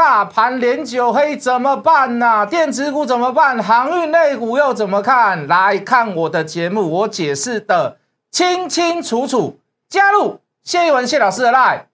大盘连九黑怎么办呢？电子股怎么办？航运类股又怎么看？来看我的节目，我解释的清清楚楚。加入谢一文谢老师的 line。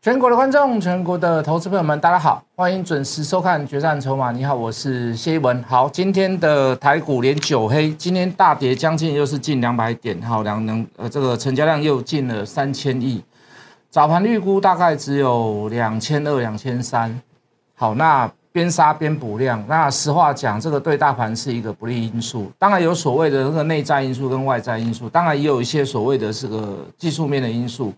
全国的观众，全国的投资朋友们，大家好，欢迎准时收看《决战筹码》。你好，我是谢一文。好，今天的台股连九黑，今天大跌将近又是近两百点，好，两能呃这个成交量又近了三千亿，早盘预估大概只有两千二、两千三。好，那边杀边补量，那实话讲，这个对大盘是一个不利因素。当然有所谓的那个内在因素跟外在因素，当然也有一些所谓的这个技术面的因素。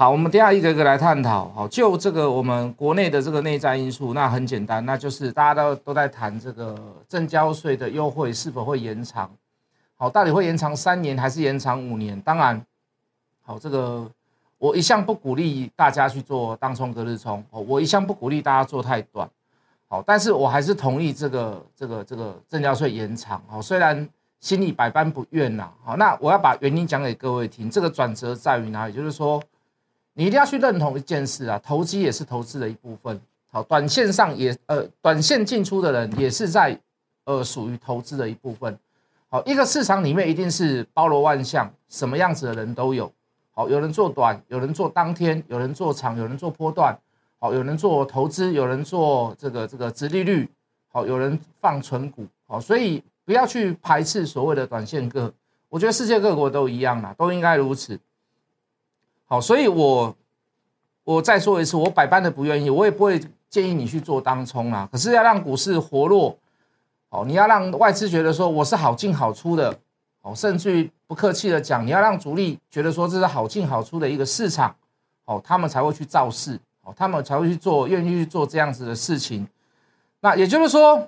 好，我们等下一个一个来探讨。好，就这个我们国内的这个内在因素，那很简单，那就是大家都都在谈这个正交税的优惠是否会延长。好，到底会延长三年还是延长五年？当然，好，这个我一向不鼓励大家去做当冲隔日冲，哦，我一向不鼓励大家做太短。好，但是我还是同意这个这个这个正交税延长。好，虽然心里百般不愿呐。好，那我要把原因讲给各位听。这个转折在于哪里？就是说。你一定要去认同一件事啊，投机也是投资的一部分。好，短线上也呃，短线进出的人也是在呃属于投资的一部分。好，一个市场里面一定是包罗万象，什么样子的人都有。好，有人做短，有人做当天，有人做长，有人做波段。好，有人做投资，有人做这个这个直利率。好，有人放存股。好，所以不要去排斥所谓的短线个，我觉得世界各国都一样啦，都应该如此。好，所以我我再说一次，我百般的不愿意，我也不会建议你去做当冲啊。可是要让股市活络，哦，你要让外资觉得说我是好进好出的，哦，甚至于不客气的讲，你要让主力觉得说这是好进好出的一个市场，哦，他们才会去造势，哦，他们才会去做，愿意去做这样子的事情。那也就是说，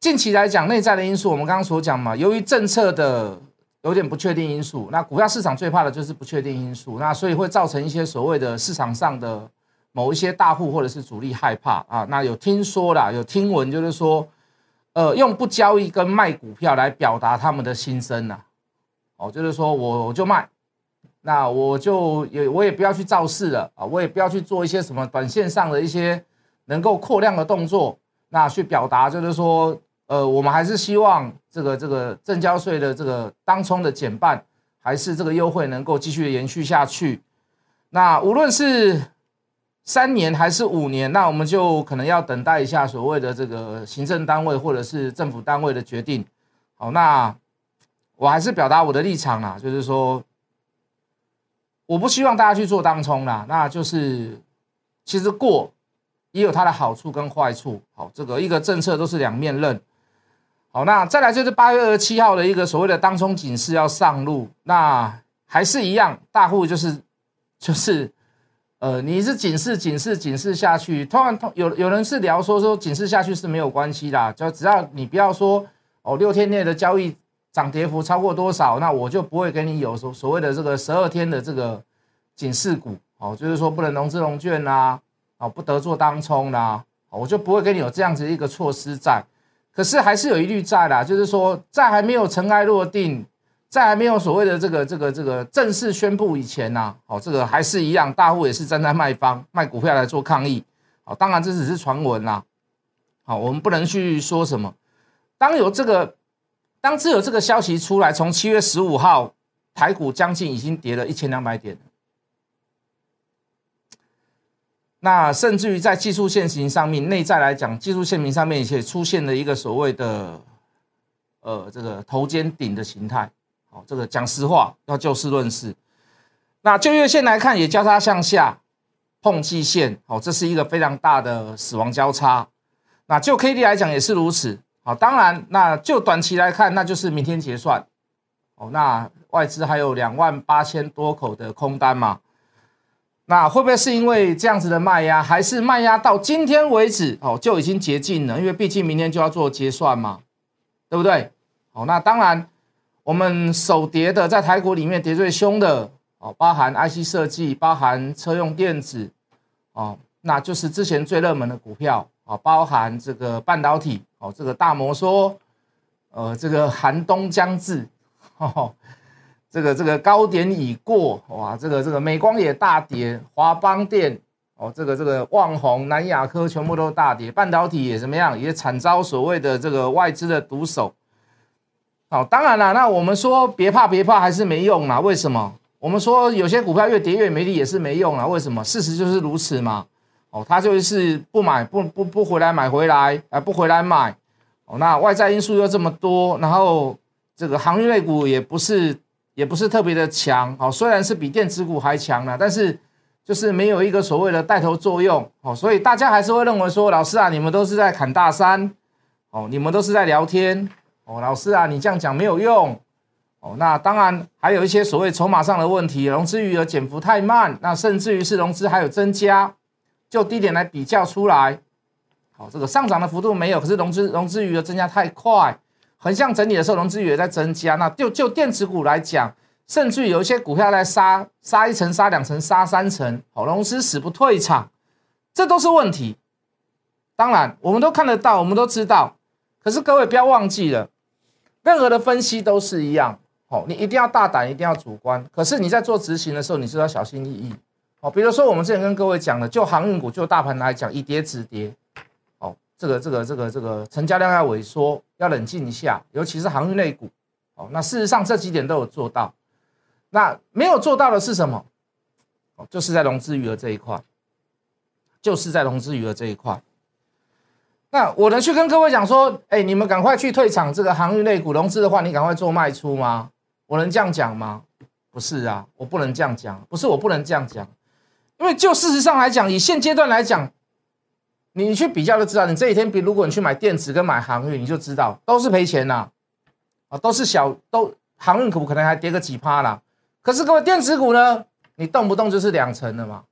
近期来讲，内在的因素，我们刚刚所讲嘛，由于政策的。有点不确定因素，那股票市场最怕的就是不确定因素，那所以会造成一些所谓的市场上的某一些大户或者是主力害怕啊。那有听说啦，有听闻，就是说，呃，用不交易跟卖股票来表达他们的心声呐。哦，就是说我就卖，那我就也我也不要去造势了啊，我也不要去做一些什么短线上的一些能够扩量的动作，那去表达就是说。呃，我们还是希望这个这个正交税的这个当冲的减半，还是这个优惠能够继续延续下去。那无论是三年还是五年，那我们就可能要等待一下所谓的这个行政单位或者是政府单位的决定。好，那我还是表达我的立场啦，就是说，我不希望大家去做当冲啦。那就是其实过也有它的好处跟坏处。好，这个一个政策都是两面刃。好，那再来就是八月二十七号的一个所谓的当冲警示要上路，那还是一样，大户就是就是，呃，你是警示警示警示下去，突然有有人是聊说说警示下去是没有关系的，就只要你不要说哦六天内的交易涨跌幅超过多少，那我就不会给你有所所谓的这个十二天的这个警示股，哦，就是说不能融资融券啦，哦，不得做当冲啦，我就不会给你有这样子一个措施在。可是还是有一律在啦，就是说，在还没有尘埃落定，在还没有所谓的这个这个这个正式宣布以前呢，哦，这个还是一样，大户也是站在卖方卖股票来做抗议，哦，当然这只是传闻啦，好，我们不能去说什么。当有这个，当只有这个消息出来，从七月十五号台股将近已经跌了一千两百点。那甚至于在技术线型上面，内在来讲，技术线型上面也出现了一个所谓的，呃，这个头肩顶的形态。好，这个讲实话，要就事论事。那就月线来看，也交叉向下碰季线。好，这是一个非常大的死亡交叉。那就 K D 来讲也是如此。好，当然，那就短期来看，那就是明天结算。哦，那外资还有两万八千多口的空单嘛？那会不会是因为这样子的卖压，还是卖压到今天为止哦就已经结尽了？因为毕竟明天就要做结算嘛，对不对？哦，那当然，我们首跌的在台股里面跌最凶的哦，包含 IC 设计，包含车用电子哦，那就是之前最热门的股票哦，包含这个半导体哦，这个大摩说，呃，这个寒冬将至，这个这个高点已过，哇，这个这个美光也大跌，华邦电哦，这个这个旺宏、南亚科全部都大跌，半导体也怎么样，也惨遭所谓的这个外资的毒手。好，当然了，那我们说别怕别怕还是没用啦。为什么？我们说有些股票越跌越没力也是没用啦。为什么？事实就是如此嘛。哦，他就是不买不不不回来买回来，啊不回来买。哦，那外在因素又这么多，然后这个航运类股也不是也不是特别的强。哦，虽然是比电子股还强了，但是就是没有一个所谓的带头作用。哦，所以大家还是会认为说，老师啊，你们都是在砍大山。哦，你们都是在聊天。哦，老师啊，你这样讲没有用。哦，那当然还有一些所谓筹码上的问题，融资余额减幅太慢，那甚至于是融资还有增加，就低点来比较出来。好，这个上涨的幅度没有，可是融资融资余额增加太快，横向整理的时候融资也在增加。那就就电子股来讲，甚至有一些股票在杀杀一层、杀两层、杀三层，好，融资死不退场，这都是问题。当然，我们都看得到，我们都知道，可是各位不要忘记了。任何的分析都是一样，哦，你一定要大胆，一定要主观。可是你在做执行的时候，你是要小心翼翼，哦。比如说我们之前跟各位讲的，就航运股，就大盘来讲，以跌止跌，这个这个这个这个成交量要萎缩，要冷静一下，尤其是航运类股，哦。那事实上这几点都有做到，那没有做到的是什么？哦，就是在融资余额这一块，就是在融资余额这一块。那我能去跟各位讲说，哎，你们赶快去退场，这个航运类股融资的话，你赶快做卖出吗？我能这样讲吗？不是啊，我不能这样讲，不是我不能这样讲，因为就事实上来讲，以现阶段来讲，你去比较就知道，你这几天比如果你去买电子跟买航运，你就知道都是赔钱呐，啊，都是小都航运股可能还跌个几趴啦，可是各位电子股呢，你动不动就是两成的嘛，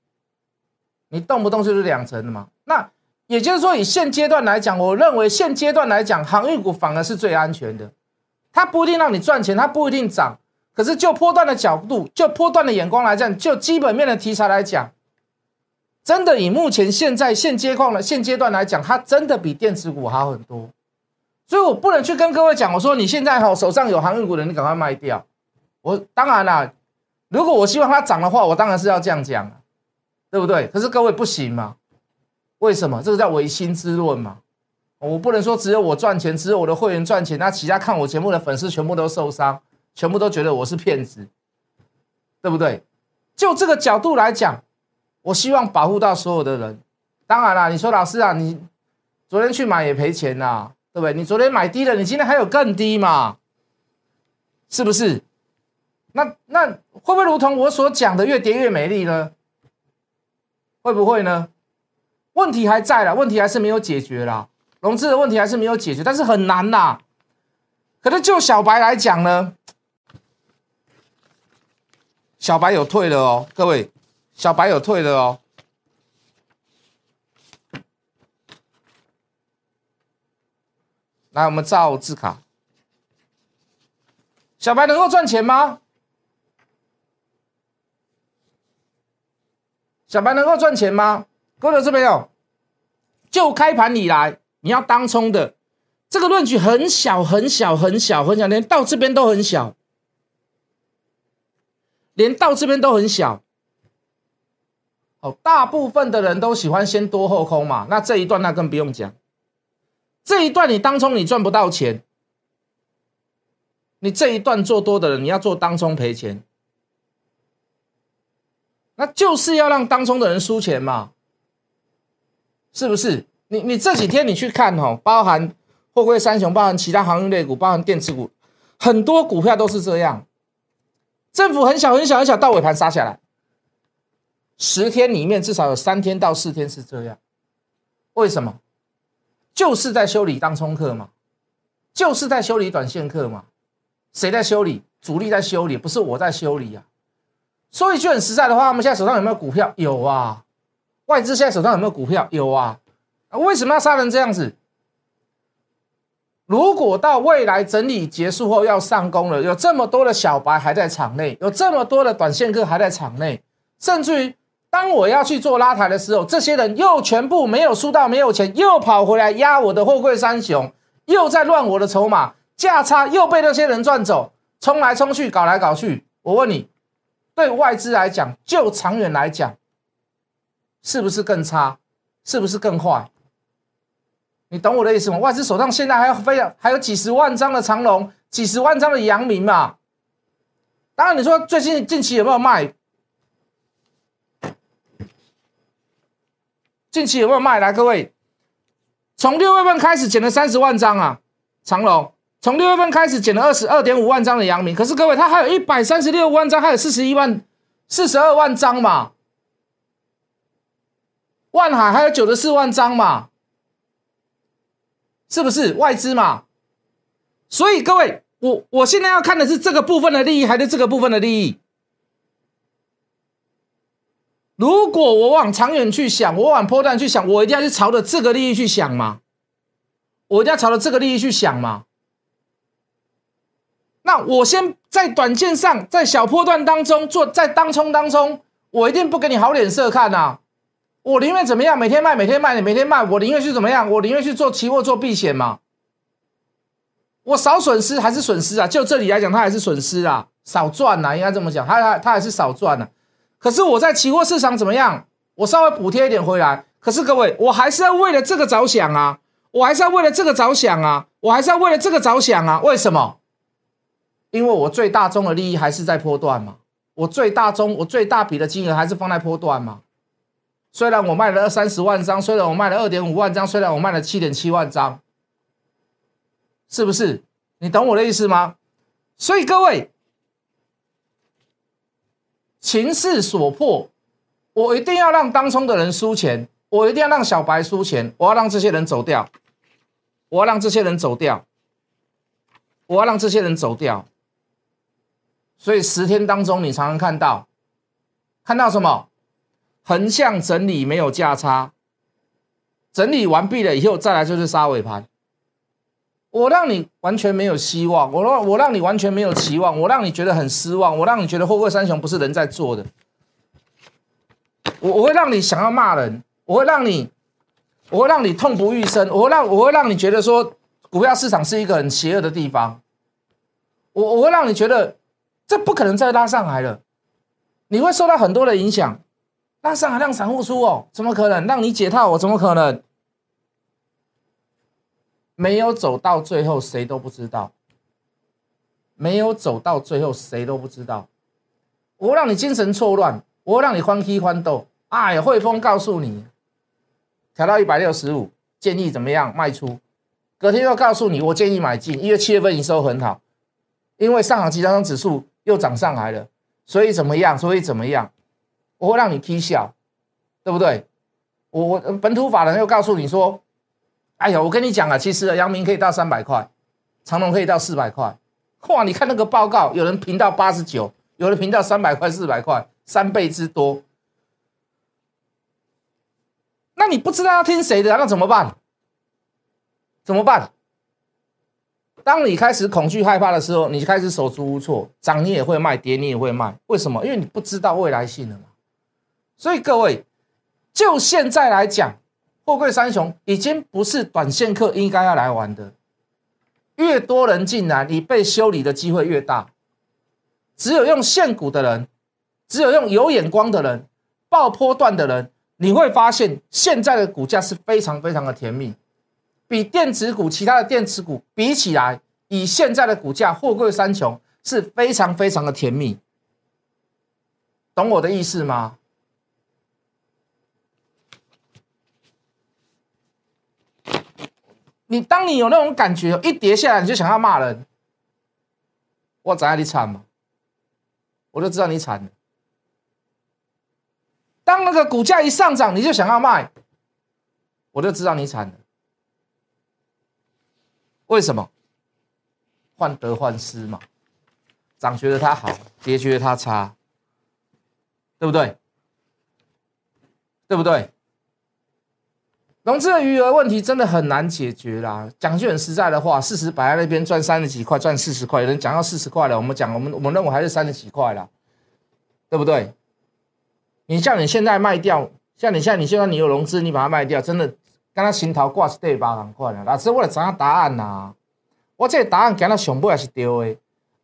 你动不动就是两成的嘛，那。也就是说，以现阶段来讲，我认为现阶段来讲，航运股反而是最安全的。它不一定让你赚钱，它不一定涨。可是就波段的角度，就波段的眼光来讲，就基本面的题材来讲，真的以目前现在现阶况的现阶段来讲，它真的比电子股好很多。所以我不能去跟各位讲，我说你现在哈手上有航运股的，你赶快卖掉。我当然啦，如果我希望它涨的话，我当然是要这样讲，对不对？可是各位不行嘛。为什么这个叫唯心之论嘛？我不能说只有我赚钱，只有我的会员赚钱，那其他看我节目的粉丝全部都受伤，全部都觉得我是骗子，对不对？就这个角度来讲，我希望保护到所有的人。当然啦，你说老师啊，你昨天去买也赔钱呐，对不对？你昨天买低了，你今天还有更低嘛？是不是？那那会不会如同我所讲的，越跌越美丽呢？会不会呢？问题还在了，问题还是没有解决啦，融资的问题还是没有解决，但是很难呐。可是就小白来讲呢，小白有退了哦，各位，小白有退的哦。来，我们照字卡，小白能够赚钱吗？小白能够赚钱吗？各位这边有，就开盘以来，你要当冲的这个论据很小很小很小很小，连到这边都很小，连到这边都很小。哦，大部分的人都喜欢先多后空嘛，那这一段那更不用讲，这一段你当冲你赚不到钱，你这一段做多的人，你要做当冲赔钱，那就是要让当冲的人输钱嘛。是不是？你你这几天你去看哦，包含货柜三雄，包含其他航运类股，包含电子股，很多股票都是这样。政府很小很小很小，到尾盘杀下来，十天里面至少有三天到四天是这样。为什么？就是在修理当冲客嘛，就是在修理短线客嘛。谁在修理？主力在修理，不是我在修理啊。说一句很实在的话，我们现在手上有没有股票？有啊。外资现在手上有没有股票？有啊，为什么要杀人这样子？如果到未来整理结束后要上攻了，有这么多的小白还在场内，有这么多的短线客还在场内，甚至于当我要去做拉抬的时候，这些人又全部没有输到没有钱，又跑回来压我的货柜三雄，又在乱我的筹码，价差又被那些人赚走，冲来冲去，搞来搞去。我问你，对外资来讲，就长远来讲，是不是更差？是不是更坏？你懂我的意思吗？外资手上现在还有非常还有几十万张的长龙，几十万张的阳明嘛。当然，你说最近近期有没有卖？近期有没有卖？来，各位，从六月份开始减了三十万张啊，长龙。从六月份开始减了二十二点五万张的阳明，可是各位，它还有一百三十六万张，还有四十一万、四十二万张嘛。万海还有九十四万张嘛，是不是外资嘛？所以各位，我我现在要看的是这个部分的利益，还是这个部分的利益？如果我往长远去想，我往破段去想，我一定要去朝着这个利益去想嘛？我一定要朝着这个利益去想嘛？那我先在短线上，在小破段当中做，在当冲当中，我一定不给你好脸色看呐！我宁愿怎么样？每天卖，每天卖，你每天卖，我宁愿去怎么样？我宁愿去做期货做避险嘛？我少损失还是损失啊？就这里来讲，它还是损失啊，少赚呐，应该这么讲，它它它还是少赚呐。可是我在期货市场怎么样？我稍微补贴一点回来。可是各位，我还是要为了这个着想啊！我还是要为了这个着想啊！我还是要为了这个着想啊！为什么？因为我最大宗的利益还是在波段嘛，我最大宗我最大笔的金额还是放在波段嘛。虽然我卖了二三十万张，虽然我卖了二点五万张，虽然我卖了七点七万张，是不是？你懂我的意思吗？所以各位，情势所迫，我一定要让当冲的人输钱，我一定要让小白输钱，我要让这些人走掉，我要让这些人走掉，我要让这些人走掉。所以十天当中，你常常看到，看到什么？横向整理没有价差，整理完毕了以后，再来就是杀尾盘。我让你完全没有希望，我让我让你完全没有期望，我让你觉得很失望，我让你觉得货柜三雄不是人在做的。我我会让你想要骂人，我会让你，我会让你痛不欲生，我会让我会让你觉得说股票市场是一个很邪恶的地方。我我会让你觉得。这不可能再拉上来了，你会受到很多的影响。拉上来让散户出哦，怎么可能？让你解套，我怎么可能？没有走到最后，谁都不知道。没有走到最后，谁都不知道。我让你精神错乱，我让你欢喜欢斗。哎，汇丰告诉你，调到一百六十五，建议怎么样卖出？隔天又告诉你，我建议买进，因为七月份营收很好，因为上海集装箱指数。又涨上来了，所以怎么样？所以怎么样？我会让你踢笑，对不对？我我本土法人又告诉你说：“哎呀，我跟你讲啊，其实阳明可以到三百块，长隆可以到四百块。哇，你看那个报告，有人评到八十九，有人评到三百块、四百块，三倍之多。那你不知道要听谁的，那怎么办？怎么办？”当你开始恐惧害怕的时候，你就开始手足无措，涨你也会卖，跌你也会卖。为什么？因为你不知道未来性了嘛。所以各位，就现在来讲，货柜三雄已经不是短线客应该要来玩的。越多人进来，你被修理的机会越大。只有用现股的人，只有用有眼光的人，爆波段的人，你会发现现在的股价是非常非常的甜蜜。比电子股、其他的电子股比起来，以现在的股价，货柜三雄是非常非常的甜蜜，懂我的意思吗？你当你有那种感觉，一跌下来你就想要骂人，我知道你惨吗？我就知道你惨了。当那个股价一上涨，你就想要卖，我就知道你惨了。为什么？患得患失嘛，涨觉得它好，跌觉得它差，对不对？对不对？融资的余额问题真的很难解决啦。讲句很实在的话，事实摆在那边，赚三十几块，赚四十块，有人讲到四十块了，我们讲，我们我们认为还是三十几块啦，对不对？你像你现在卖掉，像你现在你现在你有融资，你把它卖掉，真的跟他行头挂是对八万块啦。老师，我来查答案呐，我这答案讲到上尾也是对的。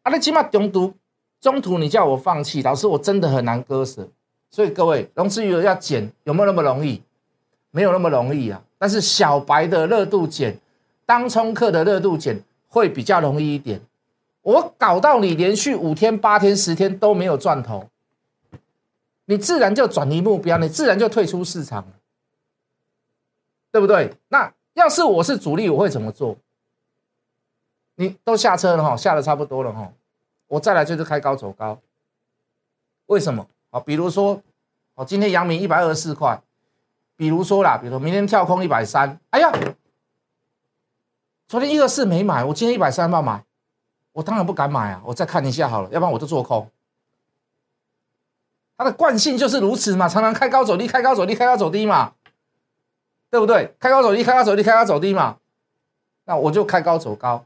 啊，你起码中途中途你叫我放弃，老师我真的很难割舍。所以各位，融资余额要减，有没有那么容易？没有那么容易啊，但是小白的热度减，当冲客的热度减会比较容易一点。我搞到你连续五天、八天、十天都没有赚头，你自然就转移目标，你自然就退出市场对不对？那要是我是主力，我会怎么做？你都下车了哈，下的差不多了哈，我再来就是开高走高。为什么？啊，比如说，哦，今天阳明一百二十四块。比如说啦，比如说明天跳空一百三，哎呀，昨天一二四没买，我今天一百三要买，我当然不敢买啊，我再看一下好了，要不然我就做空。它的惯性就是如此嘛，常常开高走低，开高走低，开高走低嘛，对不对？开高走低，开高走低，开高走低嘛，那我就开高走高，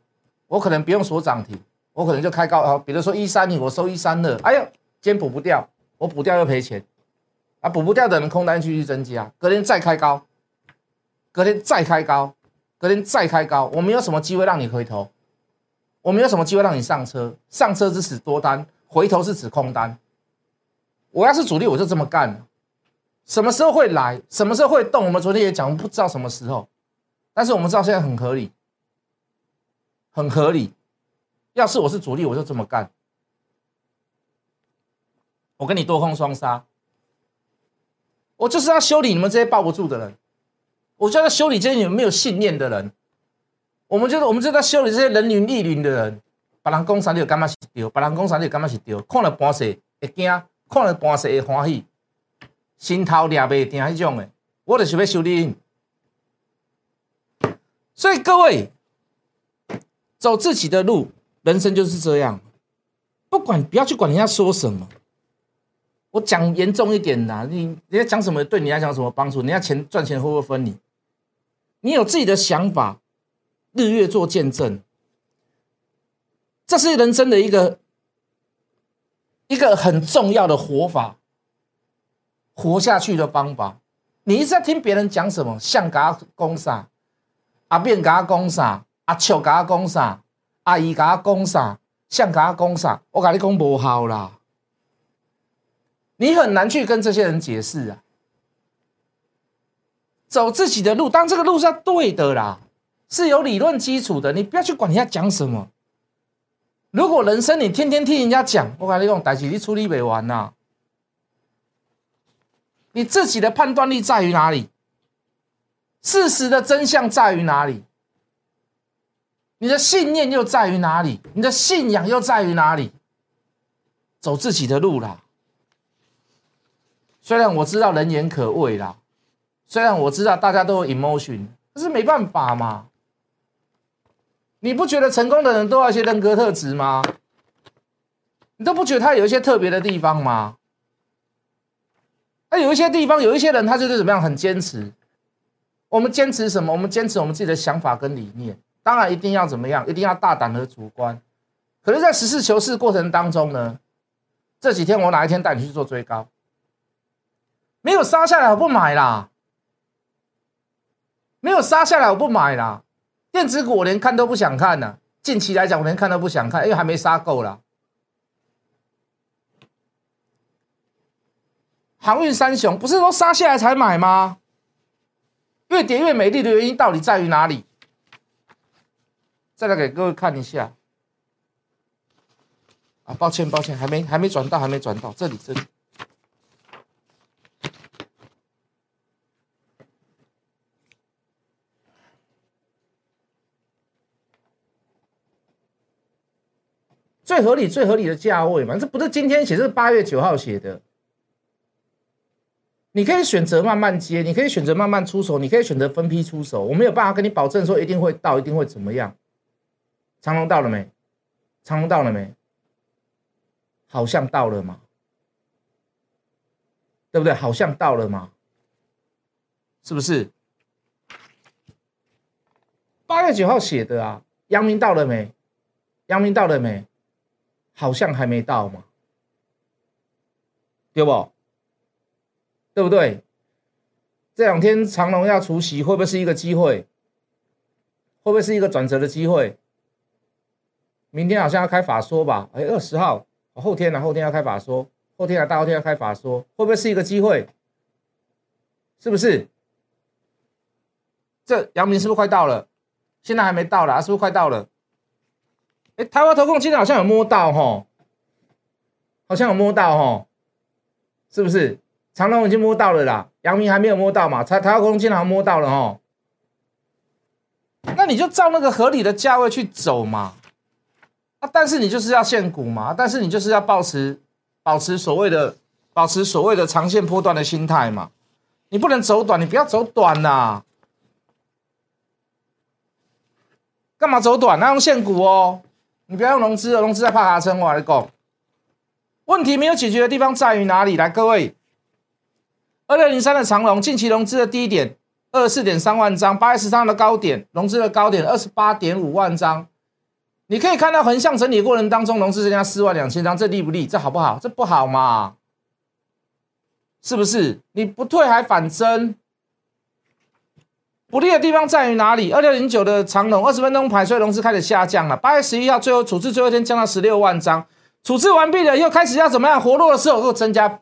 我可能不用锁涨停，我可能就开高啊，比如说一三零，我收一三二，哎呀，今天补不掉，我补掉又赔钱。啊，补不掉的人空单继续增加，隔天再开高，隔天再开高，隔天再开高，我没有什么机会让你回头，我没有什么机会让你上车，上车是指多单，回头是指空单。我要是主力，我就这么干。什么时候会来，什么时候会动？我们昨天也讲，不知道什么时候，但是我们知道现在很合理，很合理。要是我是主力，我就这么干。我跟你多空双杀。我就是要修理你们这些抱不住的人，我就要修理这些你们没有信念的人。我们就是我们就在修理这些人云亦云的人。别人讲啥你就感觉是对，别人讲啥你就感觉是对。看了半世会惊，看了半世会欢喜，心头掠袂定迄种的，我就是要修理。所以各位，走自己的路，人生就是这样。不管不要去管人家说什么。我讲严重一点呐，你人家讲什么对你来讲什么帮助？人家钱赚钱会不会分你？你有自己的想法，日月做见证，这是人生的一个一个很重要的活法，活下去的方法。你一直在听别人讲什么，像嘎公啥，阿变嘎公啥，阿秋嘎公啥，阿姨嘎公啥，像嘎公啥，我跟你讲无效啦。你很难去跟这些人解释啊，走自己的路，当这个路是对的啦，是有理论基础的，你不要去管人家讲什么。如果人生你天天听人家讲，我跟你讲，代志你处理不完呐。你自己的判断力在于哪里？事实的真相在于哪里？你的信念又在于哪里？你的信仰又在于哪里？走自己的路啦。虽然我知道人言可畏啦，虽然我知道大家都有 emotion，可是没办法嘛。你不觉得成功的人都要一些人格特质吗？你都不觉得他有一些特别的地方吗？那有一些地方，有一些人他就是怎么样，很坚持。我们坚持什么？我们坚持我们自己的想法跟理念。当然一定要怎么样？一定要大胆和主观。可是，在实事求是过程当中呢，这几天我哪一天带你去做追高？没有杀下来，我不买啦。没有杀下来，我不买啦。电子股我连看都不想看呢。近期来讲，我连看都不想看，因为还没杀够啦。航运三雄不是说杀下来才买吗？越跌越美丽的原因到底在于哪里？再来给各位看一下。啊，抱歉抱歉，还没还没转到，还没转到这里这里。最合理、最合理的价位嘛，这不是今天写，是八月九号写的。你可以选择慢慢接，你可以选择慢慢出手，你可以选择分批出手。我没有办法跟你保证说一定会到，一定会怎么样。长龙到了没？长龙到了没？好像到了嘛，对不对？好像到了嘛，是不是？八月九号写的啊，阳明到了没？阳明到了没？好像还没到嘛，对不？对不对？这两天长隆要除夕，会不会是一个机会？会不会是一个转折的机会？明天好像要开法说吧？哎，二十号，后天呢？后天要开法说，后天啊，大后天要开法说，会不会是一个机会？是不是？这阳明是不是快到了？现在还没到啦，是不是快到了？哎，台湾投控今天好像有摸到哈，好像有摸到哈，是不是？长隆已经摸到了啦，阳明还没有摸到嘛？台台湾投控今天好像摸到了哈，那你就照那个合理的价位去走嘛。啊，但是你就是要限股嘛，但是你就是要保持保持所谓的保持所谓的长线波段的心态嘛，你不能走短，你不要走短呐。干嘛走短？那用现股哦，你不要用融资哦，融资在怕卡撑。我来讲，问题没有解决的地方在于哪里？来，各位，二六零三的长龙近期融资的低点二十四点三万张，八月十三的高点融资的高点二十八点五万张，你可以看到横向整理过程当中融资增加四万两千张，这利不利？这好不好？这不好嘛？是不是？你不退还反增？不利的地方在于哪里？二六零九的长龙二十分钟排税融资开始下降了。八月十一号最后处置最后一天降到十六万张，处置完毕了又开始要怎么样？活络的时候又增加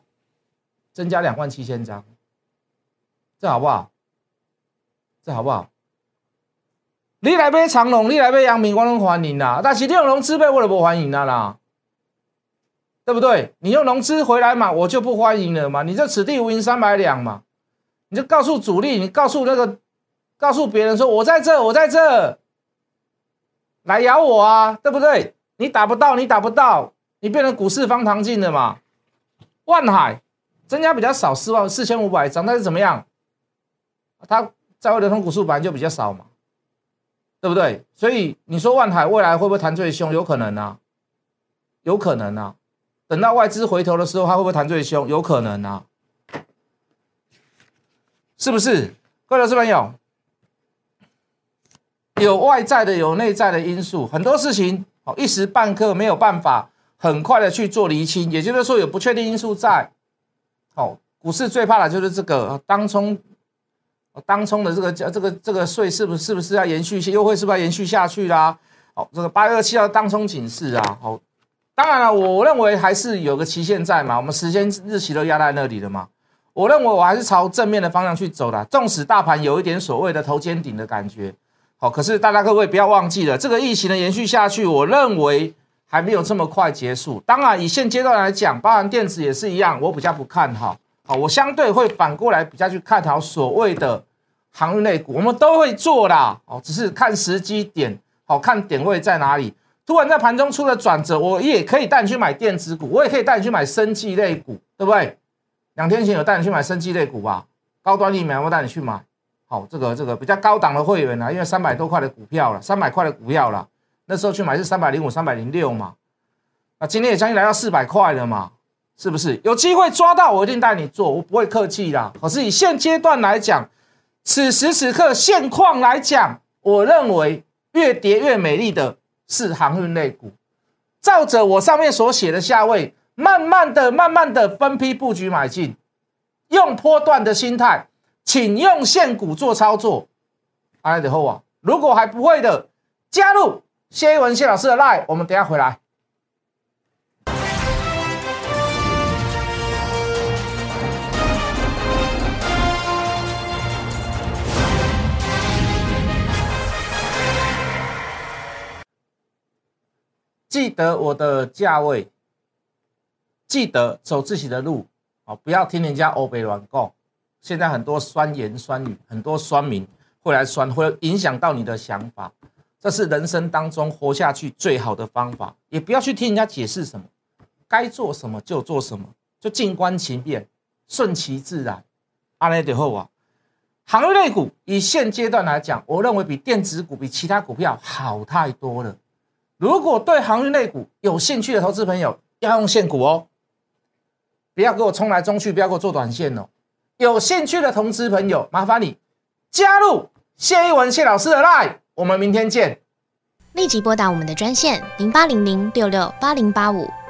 增加两万七千张，这好不好？这好不好？你来杯长龙，你来杯阳明，我拢欢迎啦。但是你用融资被，我就不欢迎啦啦，对不对？你用融资回来嘛，我就不欢迎了嘛。你这此地无银三百两嘛，你就告诉主力，你告诉那个。告诉别人说：“我在这，我在这，来咬我啊，对不对？你打不到，你打不到，你变成股市方糖镜了嘛？万海增加比较少，四万四千五百张，但是怎么样？它在外流通股数本来就比较少嘛，对不对？所以你说万海未来会不会弹最凶？有可能啊，有可能啊。等到外资回头的时候，它会不会弹最凶？有可能啊，是不是？各位投资朋友。”有外在的，有内在的因素，很多事情哦，一时半刻没有办法很快的去做厘清，也就是说有不确定因素在。哦，股市最怕的就是这个当冲，当冲的这个这个这个税是不是是不是要延续？优惠是不是要延续下去啦？哦，这个八月二七号当冲警示啊，哦，当然了，我认为还是有个期限在嘛，我们时间日期都压在那里了嘛。我认为我还是朝正面的方向去走的，纵使大盘有一点所谓的头肩顶的感觉。好，可是大家各位不要忘记了，这个疫情的延续下去，我认为还没有这么快结束。当然，以现阶段来讲，包含电子也是一样，我比较不看好。好，我相对会反过来比较去看好所谓的航运类股，我们都会做啦。哦，只是看时机点，好看点位在哪里。突然在盘中出了转折，我也可以带你去买电子股，我也可以带你去买生技类股，对不对？两天前有带你去买生技类股吧？高端疫苗我带你去买。好，这个这个比较高档的会员呢，因为三百多块的股票了，三百块的股票了，那时候去买是三百零五、三百零六嘛，那今天也将近来到四百块了嘛，是不是？有机会抓到，我一定带你做，我不会客气啦。可是以现阶段来讲，此时此刻现况来讲，我认为越跌越美丽的是航运类股，照着我上面所写的价位，慢慢的、慢慢的分批布局买进，用波段的心态。请用现股做操作，来的后啊，如果还不会的，加入谢文谢老师的 line，我们等下回来。记得我的价位，记得走自己的路，啊，不要听人家欧北乱讲。现在很多酸言酸语，很多酸民会来酸，会影响到你的想法。这是人生当中活下去最好的方法。也不要去听人家解释什么，该做什么就做什么，就静观其变，顺其自然。阿雷德后啊，行业类股以现阶段来讲，我认为比电子股、比其他股票好太多了。如果对行业类股有兴趣的投资朋友，要用现股哦，不要给我冲来冲去，不要给我做短线哦。有兴趣的同资朋友，麻烦你加入谢一文谢老师的 line，我们明天见。立即拨打我们的专线零八零零六六八零八五